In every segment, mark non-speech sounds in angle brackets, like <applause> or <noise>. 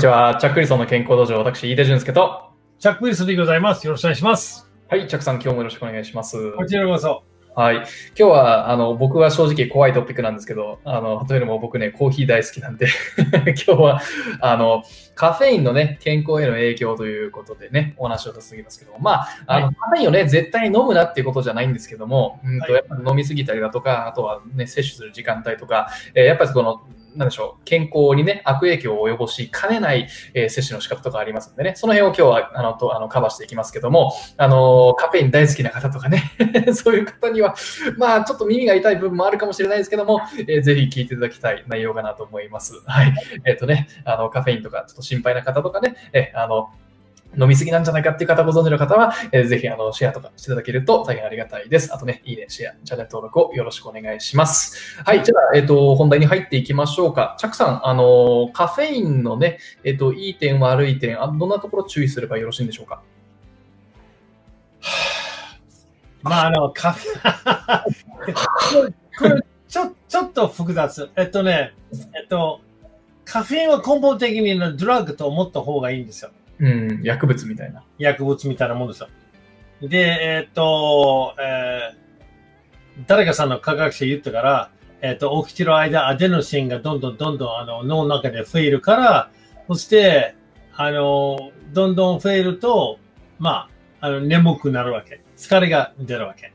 にちは。チャックリソンの健康道場、私、飯田俊介と。チャック・ウィルスでございます。よろしくお願いします。はい、チャックさん、今日もよろしくお願いします。こちらこそ。はい。今日は、あの、僕は正直怖いトピックなんですけど、あの、というのも僕ね、コーヒー大好きなんで、<laughs> 今日は、あの、カフェインのね、健康への影響ということでね、お話をさせていますけども、まあ、あの、はカフェインをね、絶対に飲むなっていうことじゃないんですけども、うんと、はいやっぱり飲みすぎたりだとか、あとはね、摂取する時間帯とか、えーやっぱりこの、なんでしょう、健康にね、悪影響を及ぼしかねない、えー摂取の仕方とかありますんでね、その辺を今日は、あの、とあのカバーしていきますけども、あの、カフェイン大好きな方とかね、<laughs> そういう方には、まあ、ちょっと耳が痛い部分もあるかもしれないですけども、えーぜひ聞いていただきたい内容かなと思います。はい。えっ、とね、あの、カフェインとか、ちょっと心配な方とかね、えーあの、飲みすぎなんじゃないかっていう方ご存知の方は、えーぜひあのシェアとかしていただけると大変ありがたいです。あとね、いいね、シェア、チャンネル登録をよろしくお願いします。はい、じゃあ、えっ、と、本題に入っていきましょうか。チャックさん、あの、カフェインのね、えっ、と、いい点、悪い点あ、どんなところ注意すればよろしいんでしょうか？<sighs> まあ、あの、カフェ、こ <laughs> れちょ、ちょっと複雑。えっとね、えっと、カフェインは根本的にドラッグと思った方がいいんですよ。うん、薬物みたいな。薬物みたいなもんですよ。で、えっと、えー誰かさんの科学者言ったから、えっと、起きてる間、アデノシンがどんどんどんどんあの脳の中で増えるから、そして、あの、どんどん増えると、まあ、あの、眠くなるわけ。疲れが出るわけ。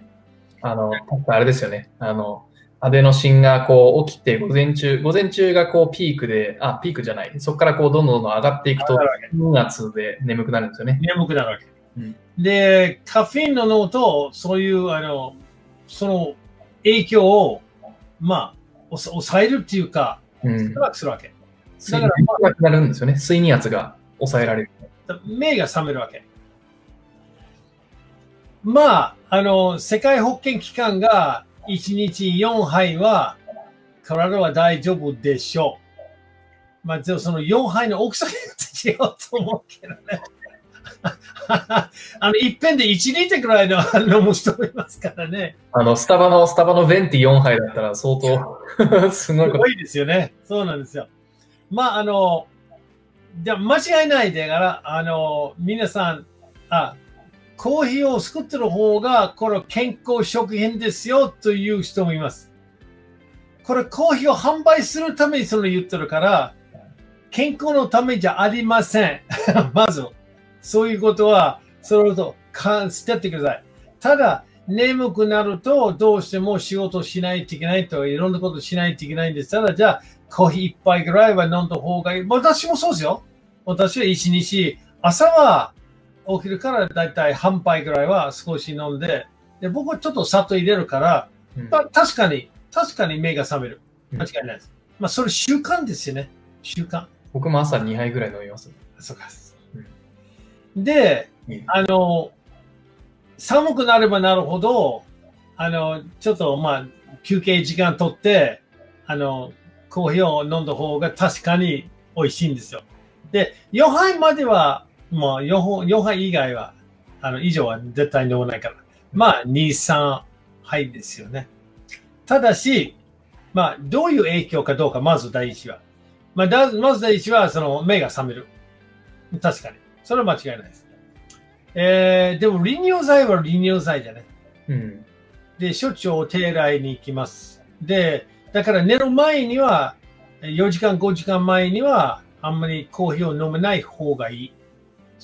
あの、あれですよね。あの、アデノシンがこう起きて、午前中、午前中がこうピークで、あ、ピークじゃない。そこからこうどんどん上がっていくと上がるわけ、2月で眠くなるんですよね。眠くなるわけ。うんで、カフェインの脳と、そういう、あの、その影響を、まあ、抑えるっていうか、うん少。なくするわけ。睡眠がなくなるんですよね。睡眠圧が抑えられる。目が覚めるわけ。まあ、あの、世界保健機関が1日4杯は体は大丈夫でしょう。まあ、でもその4杯の大きさによって違うと思うけどね。<laughs> あの、一遍で1リットルぐらいの飲む人もいますからね。あの、スタバの、スタバのベンティ4杯だったら相当、<laughs> すごい。すごいですよね。そうなんですよ。まあ、あの、じゃあ間違いないでから、あの、皆さん、あ、コーヒーを作ってる方が、これ健康食品ですよという人もいます。これコーヒーを販売するためにそれ言ってるから、健康のためじゃありません。<laughs> まず、そういうことは、それと、捨ててください。ただ、眠くなると、どうしても仕事しないといけないと、いろんなことしないといけないんです。ただ、じゃあ、コーヒー一杯ぐらいは飲んだ方がいい。私もそうですよ。私は一日、朝は起きるからだいたい半杯ぐらいは少し飲んで、で僕はちょっと砂糖入れるから、うんまあ、確かに、確かに目が覚める。うん間違いないです。まあ、それ習慣ですよね。習慣。僕も朝2杯ぐらい飲みます。そうか。で、うんあの、寒くなればなるほど、あの、ちょっとまあ、休憩時間取って、あの、コーヒーを飲んだ方が確かに美味しいんですよ。で、4杯までは、もう4杯 ,4 杯以外は、あの、以上は絶対飲まないから。まあ、2、3杯ですよね。ただし、まあ、どういう影響かどうか、まず第一は。まあ、だまず第一は、その、目が覚める。確かに。それは間違いないです。えー、でも、利尿剤は利尿剤じゃね。うん。で、しょっちゅうお手洗いに行きます。で、だから寝る前には、4時間、5時間前には、あんまりコーヒーを飲めない方がいい。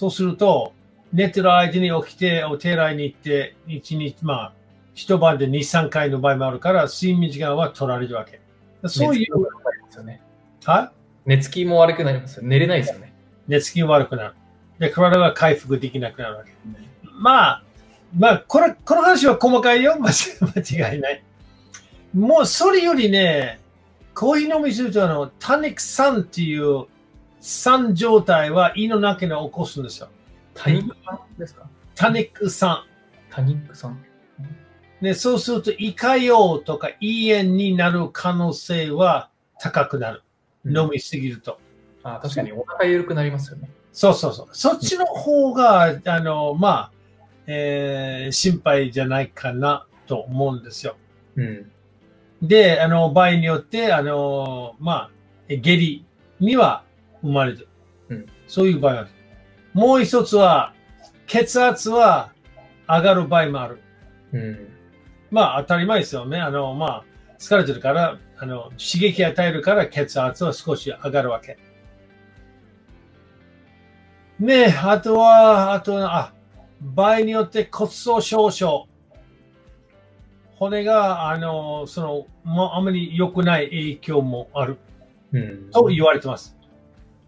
そうすると、寝てる間に起きて、お手洗いに行って、1日、まあ、一晩で2、3回の場合もあるから、睡眠時間は取られるわけ。そういう、寝つきも悪くなりますよね。は？寝つきも悪くなりますよ。寝れないですよね。寝つきが悪くなる。で、体が回復できなくなるわけ。まあ、まあ、これ、この話は細かいよ。間 <laughs> 違間違いない。もう、それよりね、コーヒー飲みすると、あの、タニック酸っていう酸状態は胃の中に起こすんですよ。タニックさんですか？タニック酸。タニックさん。で、そうすると胃潰瘍とか胃炎になる可能性は高くなる。飲みすぎると。あ確かにお腹緩くなりますよね。そうそうそう。そっちの方が、あの、まあ、えー心配じゃないかなと思うんですよ。うん。で、あの、場合によって、あの、まあ、下痢には生まれる。うんそういう場合はある。もう一つは、血圧は上がる場合もある。うん。まあ当たり前ですよね。あの、まあ疲れてるから、あの、刺激与えるから血圧は少し上がるわけ。ねえ、あとは、あとは、あ、場合によって骨粗鬆症。骨が、あの、その、もうあまり良くない影響もあるうん。と言われてます。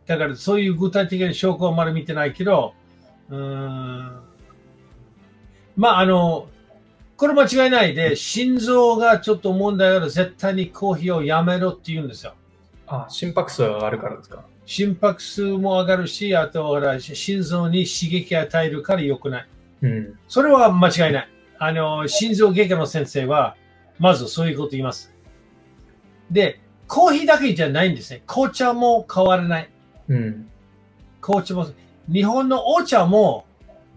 だからそういう具体的な証拠はまだ見てないけど、うーんまああの、これ間違いないで、心臓がちょっと問題ある絶対にコーヒーをやめろって言うんですよ。あ、心拍数が上がるからですか？心拍数も上がるし、あとほら心臓に刺激与えるから良くない。うん。それは間違いない。あの、心臓外科の先生は、まずそういうこと言います。で、コーヒーだけじゃないんですね。紅茶も変わらない。うん。紅茶も、日本のお茶も、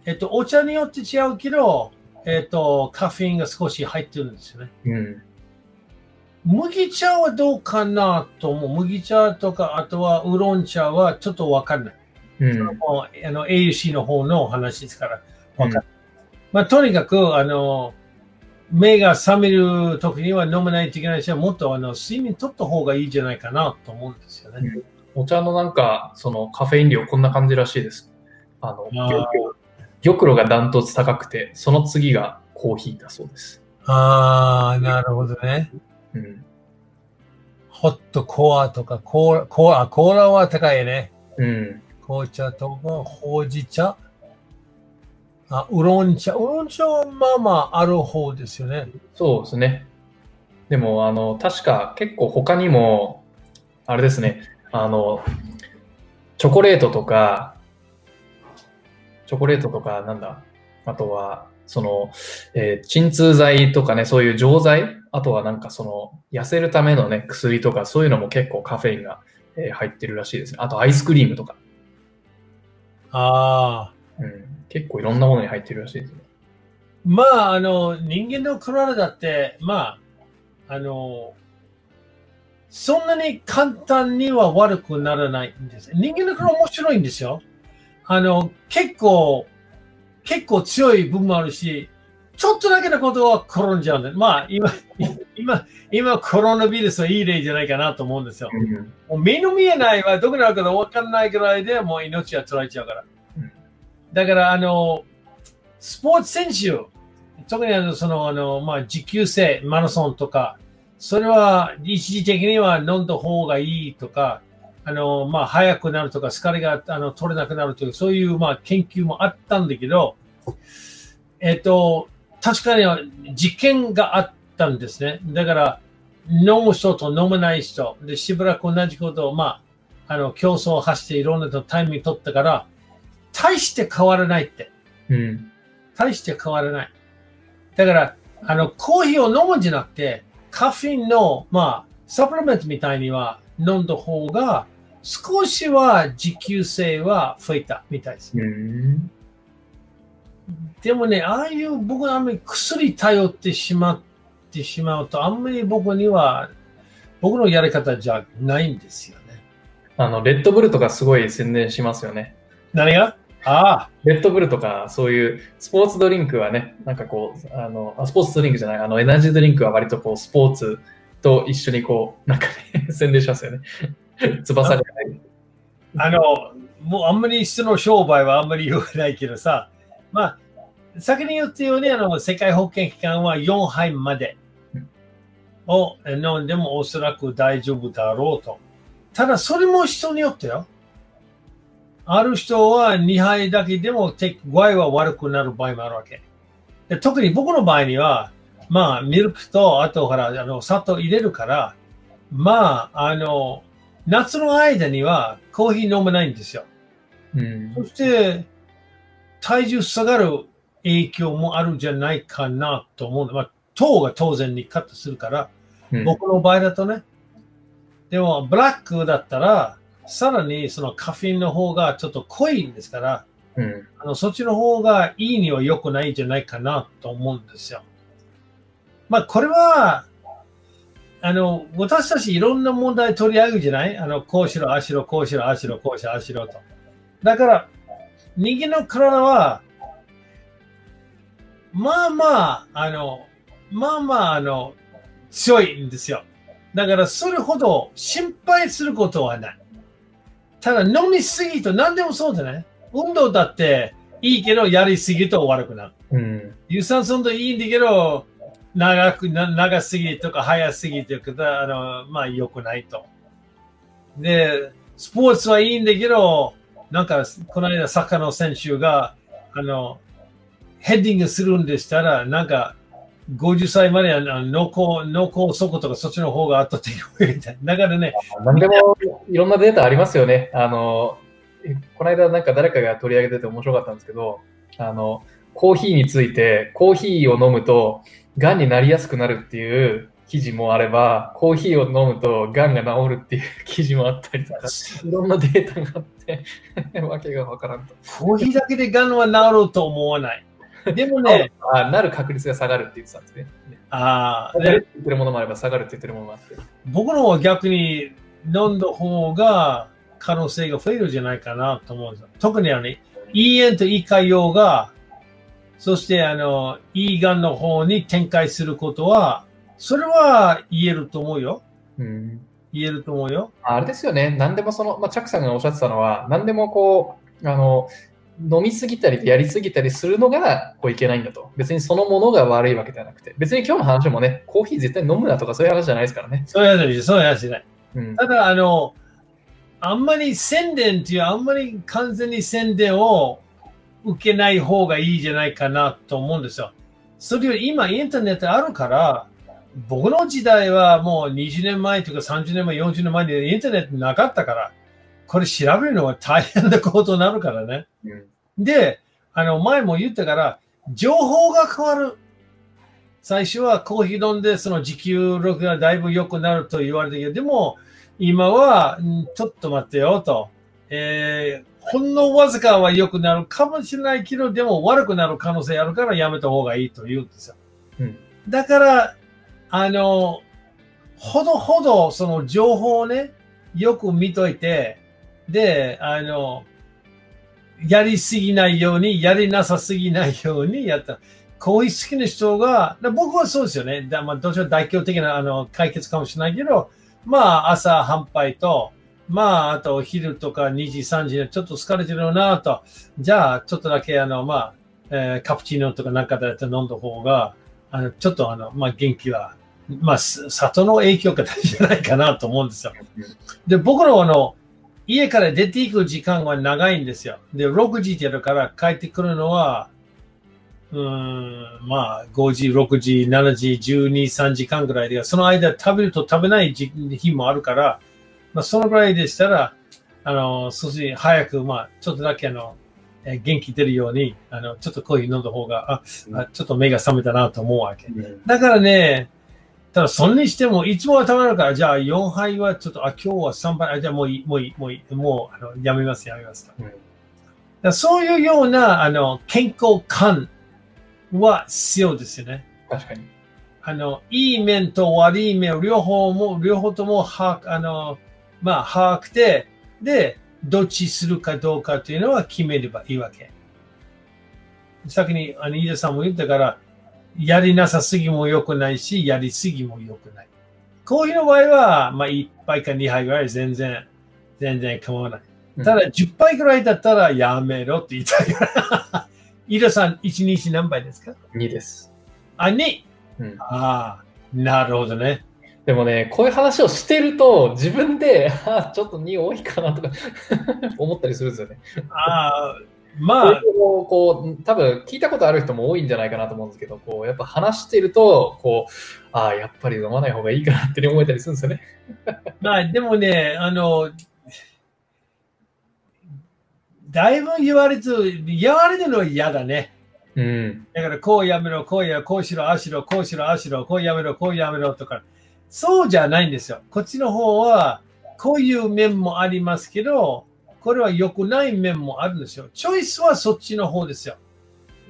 えっと、お茶によって違うけど、えっと、カフェインが少し入ってるんですよね。うん。麦茶はどうかなと思う。麦茶とか、あとはウーロン茶はちょっとわかんない。うん。もうあの AUC の方の話ですから、わかんない。まあ、とにかく、あの、目が覚める時には飲まないといけないし、もっとあの睡眠取った方がいいんじゃないかなと思うんですよね。お茶のなんか、そのカフェイン量こんな感じらしいです。あの、玉露がダントツ高くて、その次がコーヒーだそうです。ああ、なるほどね。うん。ホットコアとか、コーラ、コーラ、コーラは高いね。うん。紅茶とか、ほうじ茶。あ、ウーロン茶。ウーロン茶はまあまあある方ですよね。そうですね。でも、あの、確か結構他にも、あれですね、あの、チョコレートとか、チョコレートとか、なんだ、あとは、その、えー鎮痛剤とかね、そういう錠剤、あとはなんかその、痩せるためのね、薬とか、そういうのも結構カフェインが、えー入ってるらしいですね。あとアイスクリームとか、ああ。うん、結構いろんなものに入ってるらしいですね。まあ、あの、人間の体って、まあ、あの、そんなに簡単には悪くならないんです。人間の体面白いんですよ。あの、結構、結構強い部分もあるし、ちょっとだけのことは転んじゃうんで、まあ、今、<laughs> 今、今、コロナウイルスはいい例じゃないかなと思うんですよ。うんもう目の見えないはどこにあるか分かんないぐらいでもう命が取られちゃうからうん。だから、あの、スポーツ選手、特にあの、その、あの、まあ、持久性、マラソンとか、それは一時的には飲んだ方がいいとか、あの、まあ、早くなるとか、疲れがあの取れなくなるという、そういう、まあ、研究もあったんだけど、えっと、確かに実験があったんですね。だから、飲む人と飲まない人、で、しばらく同じことを、まあ、あの、競争を走っていろんなとタイミング取ったから、大して変わらないって。うん。大して変わらない。だから、あの、コーヒーを飲むんじゃなくて、カフェインの、まあ、サプリメントみたいには飲んだ方が、少しは持久性は増えたみたいです。うん。でもね、ああいう僕はあんまり薬頼ってしまってしまうと、あんまり僕には、僕のやり方じゃないんですよね。あの、レッドブルとかすごい宣伝しますよね。何が？ああ、レッドブルとか、そういうスポーツドリンクはね、なんかこう、あの、スポーツドリンクじゃない、あの、エナジードリンクは割とこう、スポーツと一緒にこう、なんかね、<laughs> 宣伝しますよね。<laughs> 翼が。あの、もうあんまり人の商売はあんまり言わないけどさ、まあ、先に言ったように、あの、世界保健機関は4杯までを飲んでもおそらく大丈夫だろうと。ただ、それも人によってよ。ある人は2杯だけでも具合は悪くなる場合もあるわけ。で特に僕の場合には、まあ、ミルクと、あとほら、あの、砂糖入れるから、まあ、あの、夏の間にはコーヒー飲めないんですよ。うん。そして、体重下がる影響もあるんじゃないかなと思う。まあ、糖が当然にカットするから、うん僕の場合だとね。でも、ブラックだったら、さらにそのカフェインの方がちょっと濃いんですから、うん。あのそっちの方がいいには良くないんじゃないかなと思うんですよ。まあ、これは、あの、私たちいろんな問題取り上げるじゃない？あの、こうしろ、ああしろ、こうしろ、ああしろ、こうしろ、ああしろと。だから、人間の体は、まあまあ、あの、まあまあ、あの、強いんですよ。だから、それほど心配することはない。ただ、飲みすぎと何でもそうだね。運動だっていいけど、やりすぎと悪くなる。うん。有酸素運動いいんだけど、長く、な長すぎとか早すぎとか、あの、まあ良くないと。で、スポーツはいいんだけど、なんか、この間、サッカーの選手が、あの、ヘッディングするんでしたら、なんか、50歳まであの脳梗、脳梗塞とかそっちの方が後って言われた。だからね、何でもいろんなデータありますよね。あの、えこの間なんか誰かが取り上げてて面白かったんですけど、あの、コーヒーについて、コーヒーを飲むと、癌になりやすくなるっていう記事もあれば、コーヒーを飲むと癌が治るっていう記事もあったりとか、<laughs> いろんなデータがあって、<laughs> わけがわからんと。コーヒーだけでガンは治ると思わない。でもね、あなる確率が下がるって言ってたんですね。あー下がるって言ってるものもあれば、下がるって言ってるものもあって。僕の方は逆に飲んだ方が可能性が増えるんじゃないかなと思うんですよ。特にあの、胃炎と胃潰瘍が、そしてあの、胃がんの方に展開することは、それは言えると思うよ。うん言えると思うよ。あれですよね、何でもその、まあ、チャックさんがおっしゃってたのは、何でもこう、あの、飲みすぎたりやりすぎたりするのがこういけないんだと。別にそのものが悪いわけではなくて。別に今日の話もね、コーヒー絶対飲むなとかそういう話じゃないですからね。そういう話、そういう話じゃない。うん。ただ、あの、あんまり宣伝っていう、あんまり完全に宣伝を受けない方がいいじゃないかなと思うんですよ。それより今インターネットあるから、僕の時代はもう20年前とか30年前、40年前にインターネットなかったから、これ調べるのは大変なことになるからね。うんで、あの、前も言ったから、情報が変わる。最初はコーヒー飲んで、その持久力がだいぶ良くなると言われたけど、でも、今は、んちょっと待ってよと。えーほんのわずかは良くなるかもしれないけど、でも悪くなる可能性あるからやめた方がいいと言うんですよ。うんだから、あの、ほどほどその情報をね、よく見といて、で、あの、やりすぎないように、やりなさすぎないようにやった。こういう好きな人が、僕はそうですよね。だまあ、どちらか代表的なあの解決かもしれないけど、まあ、朝半杯と、まあ、あと昼とか2時、3時でちょっと疲れてるなと。じゃあ、ちょっとだけあの、まあ、えーカプチーノとかなんかで飲んだ方が、あの、ちょっとあの、まあ、元気は、まあ、里の影響が大事じゃないかなと思うんですよ。で、僕のあの、家から出ていく時間は長いんですよ。で、6時やるから帰ってくるのは、うーん、まあ、5時、6時、7時、12、3時間ぐらいで、その間食べると食べない時日もあるから、まあ、そのぐらいでしたら、あの、少し早く、まあ、ちょっとだけあの、えー元気出るように、あの、ちょっとコーヒー飲んだ方が、あ、あちょっと目が覚めたなと思うわけ。だからね、ただそれにしても、いつもは食べるから、じゃあ4杯はちょっと、あ、今日は3杯、あ、じゃあもういい、もういい、もういい、もう、あの、やめます、やめますと。うんだそういうような、あの、健康感は必要ですよね。確かに。あの、いい面と悪い面を両方も、両方とも把握、あの、まあ、把握で、で、どっちするかどうかというのは決めればいいわけ。先に、あの、飯田さんも言ったから、やりなさすぎも良くないし、やりすぎも良くない。コーヒーの場合は、まあ、1杯か2杯ぐらい全然、全然構わない。うんただ、10杯ぐらいだったらやめろって言いたいから。<laughs> 飯田さん、1日何杯ですか？2です。あ、2! うんああ、なるほどね。でもね、こういう話をしてると、自分で、あちょっと2多いかなとか <laughs> 思ったりするんですよね。ああ、まあ、こう多分聞いたことある人も多いんじゃないかなと思うんですけど、こうやっぱ話してると、こう、ああ、やっぱり飲まない方がいいかなって思えたりするんですよね。まあ、でもね、あの、だいぶ言われて、言われてるのは嫌だね。うん。だから、こうやめろ、こうや、こうしろ、ああしろ、こうしろ、ああしろ、こうやめろ、こうやめろとか。そうじゃないんですよ。こっちの方は、こういう面もありますけど、これは良くない面もあるんですよ。チョイスはそっちの方ですよ。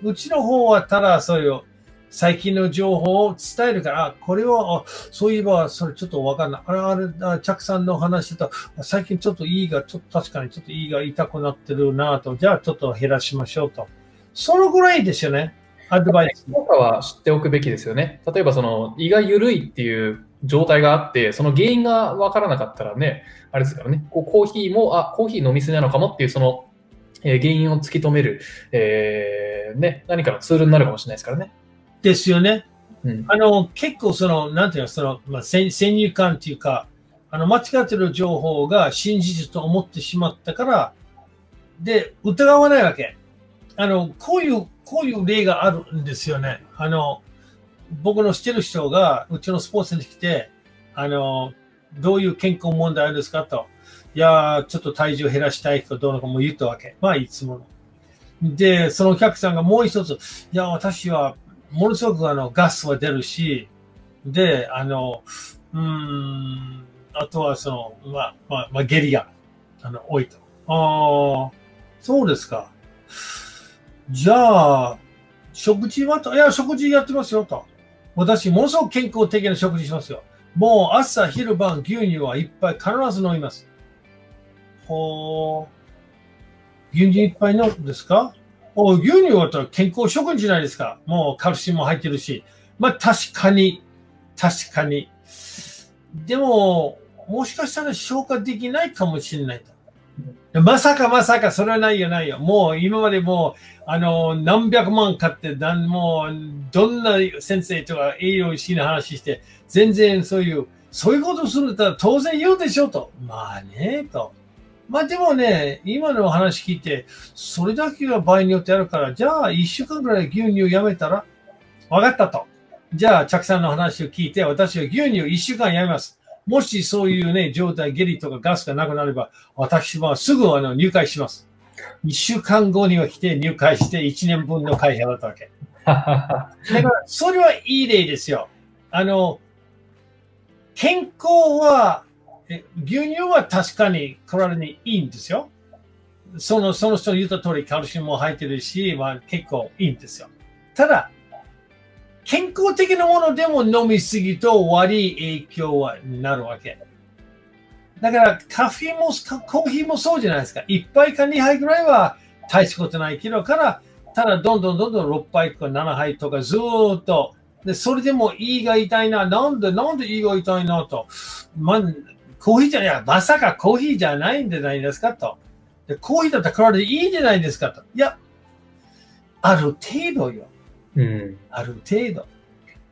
うちの方はただそういう、最近の情報を伝えるから、これは、あそういえば、それちょっとわかんない。あれ、あれ、あチャクさんの話だと、最近ちょっと胃が、ちょっと確かにちょっと胃が痛くなってるなと、じゃあちょっと減らしましょうと。そのぐらいですよね。アドバイス。とかは知っておくべきですよね。例えばその胃が緩いっていう状態があって、その原因がわからなかったらね、あれですからね、こうコーヒーも、あ、コーヒー飲みすぎなのかもっていうその、えー原因を突き止める、えーね、何かのツールになるかもしれないですからね。ですよね。うん。あの、結構その、なんていうの、その、まあ、先先入観っていうか、あの、間違ってる情報が真実と思ってしまったから、で、疑わないわけ。あの、こういう、こういう例があるんですよね。あの、僕の知ってる人が、うちのスポーツに来て、あの、どういう健康問題ですかと。いやー、ちょっと体重減らしたいとどうのかも言ったわけ。まあ、いつもの。で、そのお客さんがもう一つ、いや、私はものすごくあのガスは出るし、で、あの、うん、あとはその、まあ、まあ、まあ、下痢が、あの、多いと。ああ、そうですか。じゃあ、食事はと、いや、食事やってますよと。私、ものすごく健康的な食事しますよ。もう朝、昼晩、牛乳はいっぱい必ず飲みます。ほう。牛乳いっぱい飲むんですか？お牛乳は健康食品じゃないですか。もうカルシウム入ってるし。まあ確かに、確かに。でも、もしかしたら消化できないかもしれないと。まさかまさか、それはないよないよ。もう今までもう、あの、何百万買って、だんもう、どんな先生とか栄養士の話して、全然そういう、そういうことするんだったら当然言うでしょと。まあね、と。まあでもね、今の話聞いて、それだけが場合によってあるから、じゃあ一週間ぐらい牛乳やめたら？分かったと。じゃあ、チャクさんの話を聞いて、私は牛乳一週間やめます。もしそういうね、状態、下痢とかガスがなくなれば、私はすぐあの入会します。一週間後には来て入会して一年分の会費払ったわけ。<laughs> だから、それはいい例ですよ。あの、健康は、え牛乳は確かに体にいいんですよ。その、その人の言った通りカルシウムも入ってるし、まあ結構いいんですよ。ただ、健康的なものでも飲みすぎと悪い影響はなるわけ。だから、カフェも、コーヒーもそうじゃないですか。1杯か2杯ぐらいは大したことないけど、から、ただどんどんどんどん6杯とか7杯とかずっと、で、それでも胃が痛いな、なんで、なんで胃が痛いなと。ま、コーヒーじゃない、まさかコーヒーじゃないんじゃないですかと。で、コーヒーだったら体でいいじゃないですかと。いや、ある程度よ。うん。ある程度。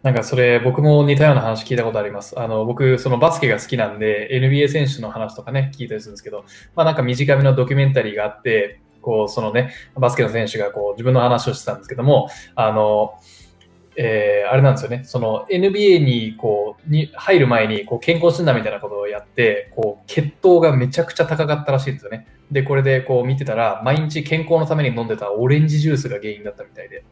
なんかそれ、僕も似たような話聞いたことあります。あの、僕、そのバスケが好きなんで、NBA 選手の話とかね、聞いたりするんですけど、まあなんか短めのドキュメンタリーがあって、こう、そのね、バスケの選手がこう、自分の話をしてたんですけども、あの、えーあれなんですよね、その NBA にこうに入る前にこう健康診断みたいなことをやって、こう血糖がめちゃくちゃ高かったらしいんですよね。で、これでこう見てたら、毎日健康のために飲んでたオレンジジュースが原因だったみたいで、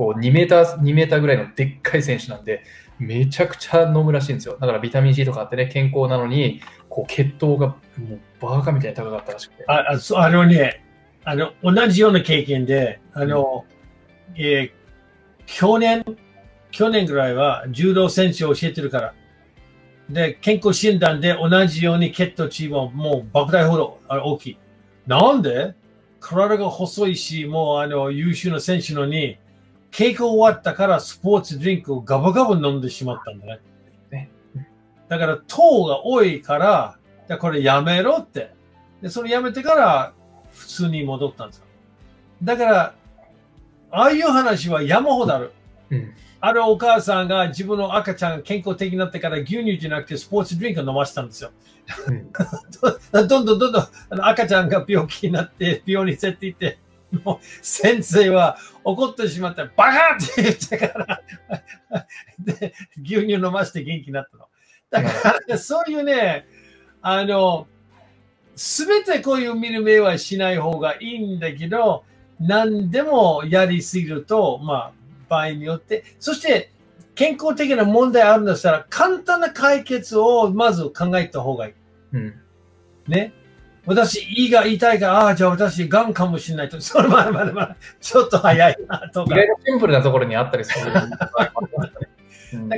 こう2メーター、2メーターぐらいのでっかい選手なんで、めちゃくちゃ飲むらしいんですよ。だからビタミン C とかあってね、健康なのに、こう血糖がもうバーカみたいに高かったらしくて。ああそうあのね、あの、同じような経験で、あの、えー去年、去年ぐらいは柔道選手を教えてるから。で、健康診断で同じように血糖値はもう莫大ほどあ大きい。なんで？体が細いし、もうあの優秀な選手のに、稽古終わったからスポーツドリンクをガバガバ飲んでしまったんだね。ねだから糖が多いから、これやめろって。で、それやめてから普通に戻ったんですよ。だから、ああいう話は山ほどある。うん。あるお母さんが自分の赤ちゃんが健康的になってから牛乳じゃなくてスポーツドリンクを飲ませたんですよ。うんど <laughs> どんどんどんどんあの赤ちゃんが病気になって病院に連れて行って、もう先生は怒ってしまって、バカって言ってからで、牛乳飲ませて元気になったの。だから、そういうね、あの、すべてこういう見る目はしない方がいいんだけど、何でもやりすぎると、まあ、場合によって、そして健康的な問題あるんだったら、簡単な解決をまず考えた方がいい。うん。ね。私、胃が痛いから、ああ、じゃあ私、がんかもしれないと、それまだまだまだ、ちょっと早いなとか。意外とシンプルなところにあったりする。うん <laughs>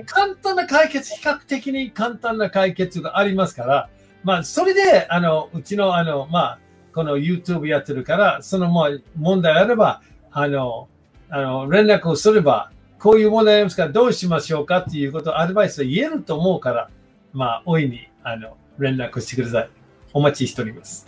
簡単な解決、比較的に簡単な解決がありますから、まあ、それで、あの、うちの、あの、まあ、この YouTube やってるから、そのもう問題あれば、あの、あの、連絡をすれば、こういう問題ありますから、どうしましょうかっていうことをアドバイスを言えると思うから、まあ、大いに、あの、連絡してください。お待ちしております。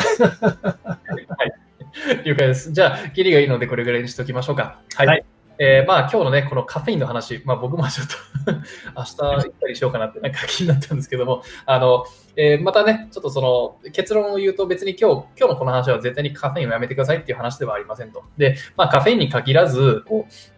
了解です。じゃあ、キリがいいのでこれぐらいにしておきましょうか。はい。はいえーまあ今日のね、このカフェインの話、まあ僕もちょっと <laughs> 明日行ったりしようかなってなんか気になったんですけども、あの、えーまたね、ちょっとその結論を言うと別に今日、今日のこの話は絶対にカフェインをやめてくださいっていう話ではありませんと。で、まあカフェインに限らず、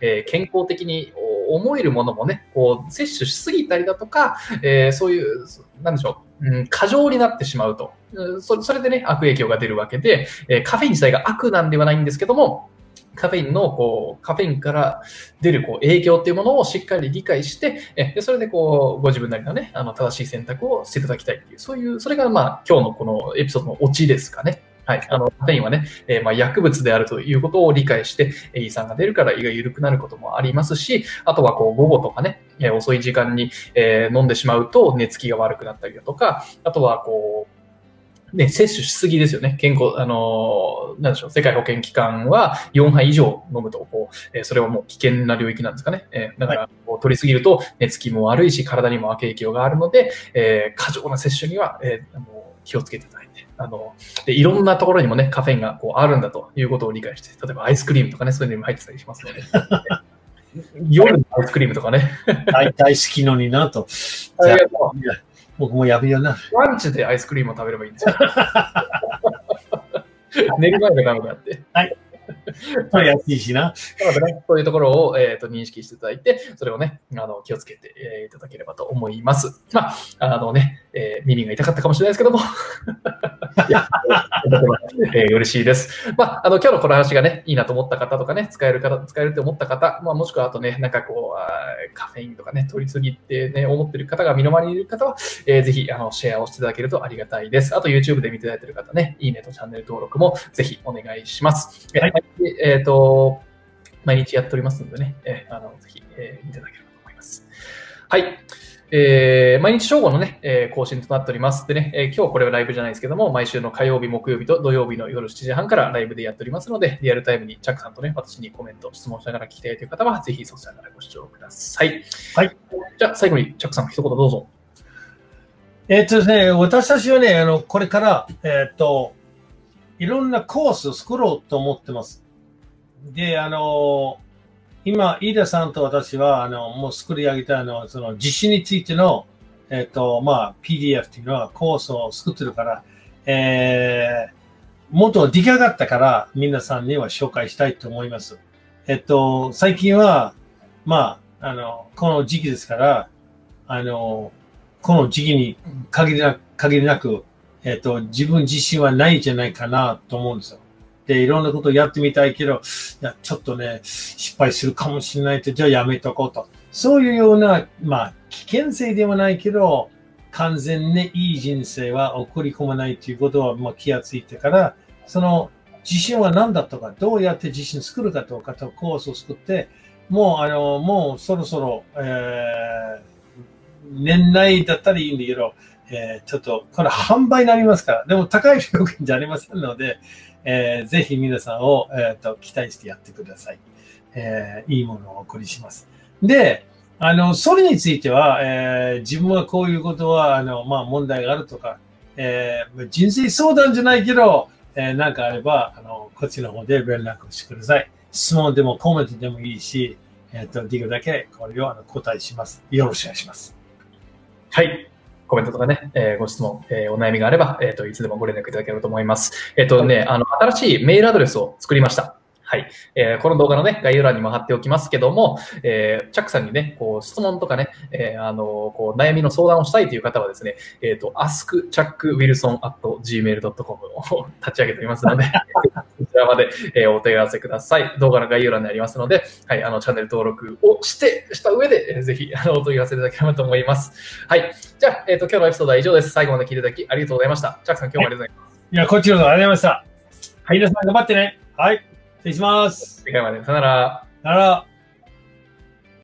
えー健康的に思えるものもね、こう摂取しすぎたりだとか、えーそういう、なんでしょう、うん、過剰になってしまうと。それでね、悪影響が出るわけで、えカフェイン自体が悪なんではないんですけども、カフェインのこうカフェインから出るこう影響っていうものをしっかり理解して、えそれでこうご自分なりのね、あの正しい選択をしていただきたいっていう、そういう、それがまあ今日のこのエピソードのオチですかね。はい。あの、カフェインはね、えーまあ薬物であるということを理解して、えー胃酸が出るから胃が緩くなることもありますし、あとはこう午後とかね、えー遅い時間に、えー飲んでしまうと寝つきが悪くなったりだとか、あとはこう、ね、摂取しすぎですよね。健康、あのーなんでしょう、世界保健機関は4杯以上飲むと、こう、えーそれはもう危険な領域なんですかね。えーだから、こう取りすぎると寝つきも悪いし、体にも悪影響があるので、えー過剰な摂取には、えーあの気をつけていただいて、あの、で、いろんなところにもね、カフェインがこうあるんだということを理解して、例えばアイスクリームとかね、そういうのにも入ってたりしますので。<laughs> 夜のアイスクリームとかね。大体好きのになと。ありがとう僕もやめような。ランチでアイスクリームを食べればいいんですよ。寝る前がダメだって。<laughs> 安いしな。なのでね、そういうところを、えー、と認識していただいて、それをね、あの気をつけて、えーいただければと思います。まあ、あのね、えー耳が痛かったかもしれないですけども、<laughs> いや <laughs> えー嬉しいです。まあ、あの今日のこの話がね、いいなと思った方とかね、使える方、使えるって思った方、まあ、もしくはあとね、なんかこう、カフェインとかね、取りすぎってね、思ってる方が身の回りにいる方は、えーぜひあのシェアをしていただけるとありがたいです。あと YouTube で見ていただいている方ね、いいねとチャンネル登録もぜひお願いします。はいえっ、と、毎日やっておりますのでね、えーあのぜひ、えー見ていただければと思います。はい。えー毎日正午のね、えー更新となっております。でね、えー今日これはライブじゃないですけども、毎週の火曜日、木曜日と土曜日の夜7時半からライブでやっておりますので、リアルタイムにチャックさんとね、私にコメント、質問しながら聞きたいという方は、ぜひそちらからご視聴ください。はい。じゃあ、最後にチャックさん、一言どうぞ。えっとですね、私たちはね、あの、これから、えっと、いろんなコースを作ろうと思ってます。で、あの、今、飯田さんと私は、あの、もう作り上げた、あの、その実施についての、えっと、まあ、PDF っていうのはコースを作ってるから、えー、もっと出来上がったから、皆さんには紹介したいと思います。えっと、最近は、まあ、あの、この時期ですから、あの、この時期に限りなく、限りなく、えっ、と、自分自身はないんじゃないかなと思うんですよ。で、いろんなことをやってみたいけど、いや、ちょっとね、失敗するかもしれないと、じゃあやめとこうと。そういうような、まあ、危険性ではないけど、完全にいい人生は送り込まないということは、まあ、気がついてから、その自信は何だとか、どうやって自信作るかとかとコースを作って、もう、あの、もうそろそろ、えー年内だったらいいんだけど、えーちょっと、これ販売になりますから、でも高い料金じゃありませんので、えーぜひ皆さんを、えーと期待してやってください。えーいいものをお送りします。で、あの、それについては、えー自分はこういうことは、あの、まあ、問題があるとか、えー人生相談じゃないけど、えーなんかあれば、あの、こっちの方で連絡してください。質問でもコメントでもいいし、えっ、と、できるだけこれをあの答えします。よろしくお願いします。はい。コメントとかね、えーご質問、えーお悩みがあれば、えっ、と、いつでもご連絡いただければと思います。えっ、とね、あの、新しいメールアドレスを作りました。はい。えーこの動画のね、概要欄にも貼っておきますけども、えーチャックさんにね、こう、質問とかね、えーあの、こう、悩みの相談をしたいという方はですね、えっ、と、askchuckwilson.gmail.com を <laughs> 立ち上げておりますので、そちらまで、えーお問い合わせください。動画の概要欄にありますので、はい、あの、チャンネル登録をして、した上で、えーぜひ、あの、お問い合わせいただければと思います。はい。じゃあ、えっ、と、今日のエピソードは以上です。最後まで聞いていただきありがとうございました。チャックさん、今日もありがとうございます。いや、こっちらこそありがとうございました。はい、皆さん頑張ってね。はい。失礼します。次回まで。さよなら。なら。